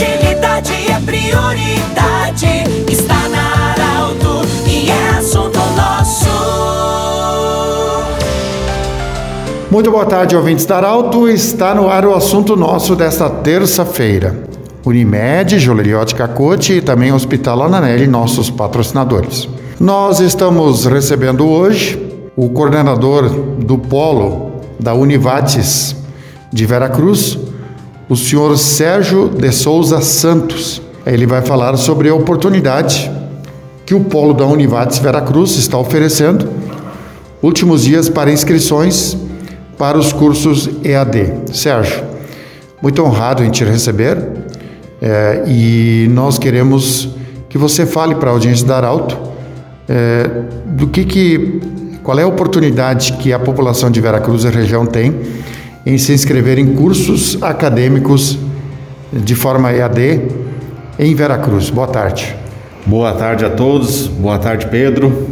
Agilidade é prioridade. Está na Arauto e é assunto nosso. Muito boa tarde, ouvintes da Arauto. Está no ar o assunto nosso desta terça-feira. Unimed, Joalheria Ótica Cote e também Hospital Ananelli, nossos patrocinadores. Nós estamos recebendo hoje o coordenador do Polo da Univates de Veracruz, o senhor Sérgio de Souza Santos. Ele vai falar sobre a oportunidade que o Polo da Univates Veracruz está oferecendo, últimos dias para inscrições para os cursos EAD. Sérgio, muito honrado em te receber é, e nós queremos que você fale para a audiência da Arauto é, do que, que qual é a oportunidade que a população de Veracruz e região tem em se inscrever em cursos acadêmicos de forma EAD em Veracruz. Boa tarde. Boa tarde a todos, boa tarde Pedro.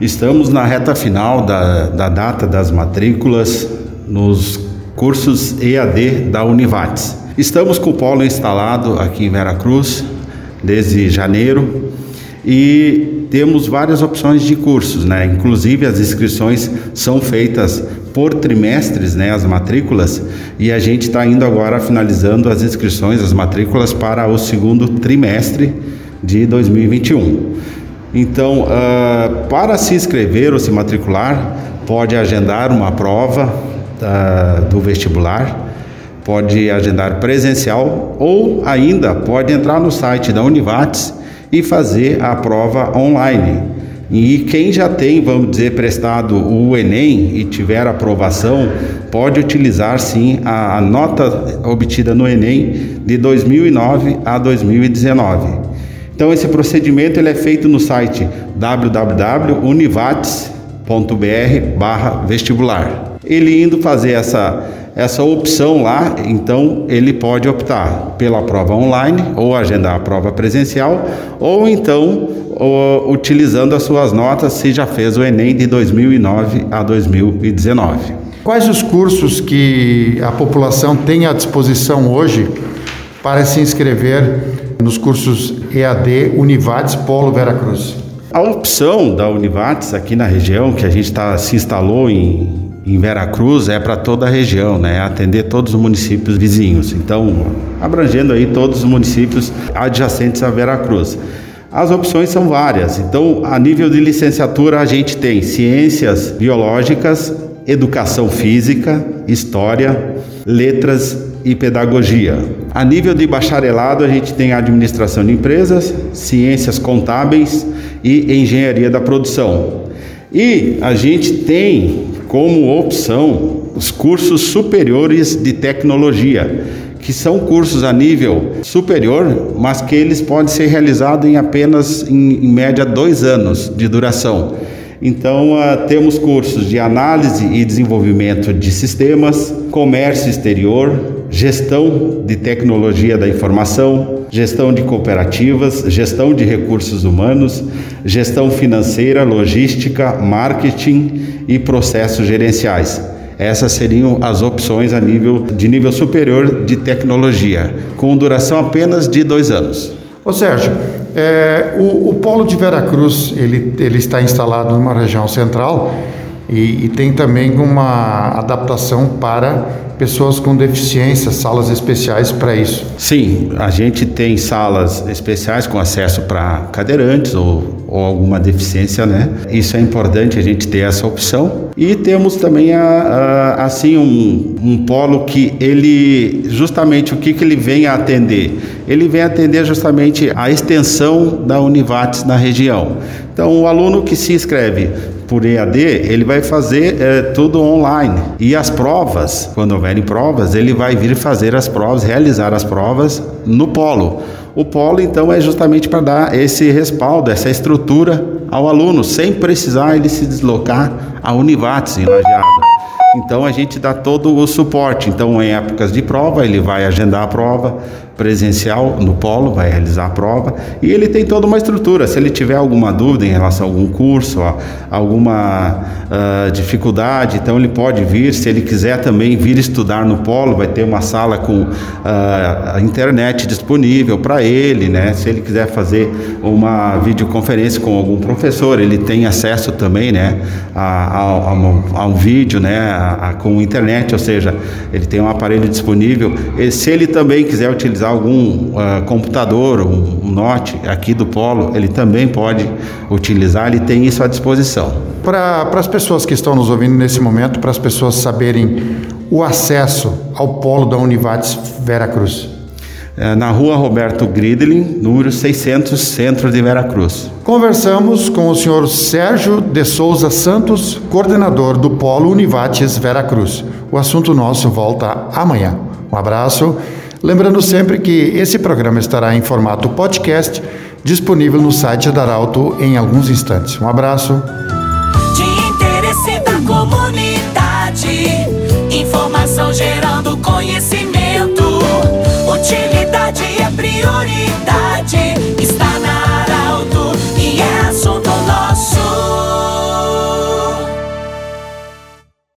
Estamos na reta final da, da data das matrículas nos cursos EAD da Univates. Estamos com o polo instalado aqui em Veracruz desde janeiro e temos várias opções de cursos, né? Inclusive as inscrições são feitas por trimestres, né? As matrículas e a gente está indo agora finalizando as inscrições, as matrículas para o segundo trimestre de 2021. Então, uh, para se inscrever ou se matricular, pode agendar uma prova uh, do vestibular pode agendar presencial ou ainda pode entrar no site da Univates e fazer a prova online. E quem já tem, vamos dizer, prestado o Enem e tiver aprovação, pode utilizar sim a, a nota obtida no Enem de 2009 a 2019. Então esse procedimento ele é feito no site www.univates.br/vestibular. Ele indo fazer essa essa opção lá, então ele pode optar pela prova online ou agendar a prova presencial ou então ou, utilizando as suas notas se já fez o Enem de 2009 a 2019. Quais os cursos que a população tem à disposição hoje para se inscrever nos cursos EAD Univates Polo Veracruz? A opção da Univates aqui na região, que a gente tá, se instalou em em Veracruz é para toda a região, né? Atender todos os municípios vizinhos. Então, abrangendo aí todos os municípios adjacentes a Veracruz. As opções são várias. Então, a nível de licenciatura, a gente tem ciências biológicas, educação física, história, letras e pedagogia. A nível de bacharelado, a gente tem administração de empresas, ciências contábeis e engenharia da produção. E a gente tem como opção os cursos superiores de tecnologia, que são cursos a nível superior, mas que eles podem ser realizados em apenas, em, em média, dois anos de duração. Então, uh, temos cursos de análise e desenvolvimento de sistemas, comércio exterior, gestão de tecnologia da informação, gestão de cooperativas, gestão de recursos humanos, gestão financeira, logística, marketing e processos gerenciais. Essas seriam as opções a nível de nível superior de tecnologia, com duração apenas de dois anos. Ô Sérgio, é, o, o, polo de Veracruz ele, ele está instalado numa região central e, e tem também uma adaptação para pessoas com deficiência, salas especiais para isso. Sim, a gente tem salas especiais com acesso para cadeirantes ou, ou, alguma deficiência, né? Isso é importante a gente ter essa opção. E temos também a, a, assim um, um polo que ele justamente o que, que ele vem a atender? Ele vem atender justamente a extensão da Univates na região. Então, o aluno que se inscreve por EAD, ele vai fazer é, tudo online. E as provas, quando houverem provas, ele vai vir fazer as provas, realizar as provas no polo. O polo, então, é justamente para dar esse respaldo, essa estrutura ao aluno, sem precisar ele se deslocar a Univates em Lajeado. Então a gente dá todo o suporte. Então, em épocas de prova, ele vai agendar a prova, presencial no polo, vai realizar a prova e ele tem toda uma estrutura. Se ele tiver alguma dúvida em relação a algum curso, a, alguma uh, dificuldade, então ele pode vir. Se ele quiser também vir estudar no polo, vai ter uma sala com uh, a internet disponível para ele, né? Se ele quiser fazer uma videoconferência com algum professor, ele tem acesso também, né, a, a, a, a um vídeo, né, a, com internet, ou seja, ele tem um aparelho disponível. E se ele também quiser utilizar algum uh, computador, um, um note aqui do Polo, ele também pode utilizar, ele tem isso à disposição. Para as pessoas que estão nos ouvindo nesse momento, para as pessoas saberem o acesso ao Polo da Univates Veracruz. É, na rua Roberto Gridlin, número 600, centro de Veracruz. Conversamos com o senhor Sérgio de Souza Santos, coordenador do Polo Univates Veracruz. O assunto nosso volta amanhã. Um abraço Lembrando sempre que esse programa estará em formato podcast, disponível no site da Arauto em alguns instantes. Um abraço. De interesse da comunidade, informação gerando conhecimento.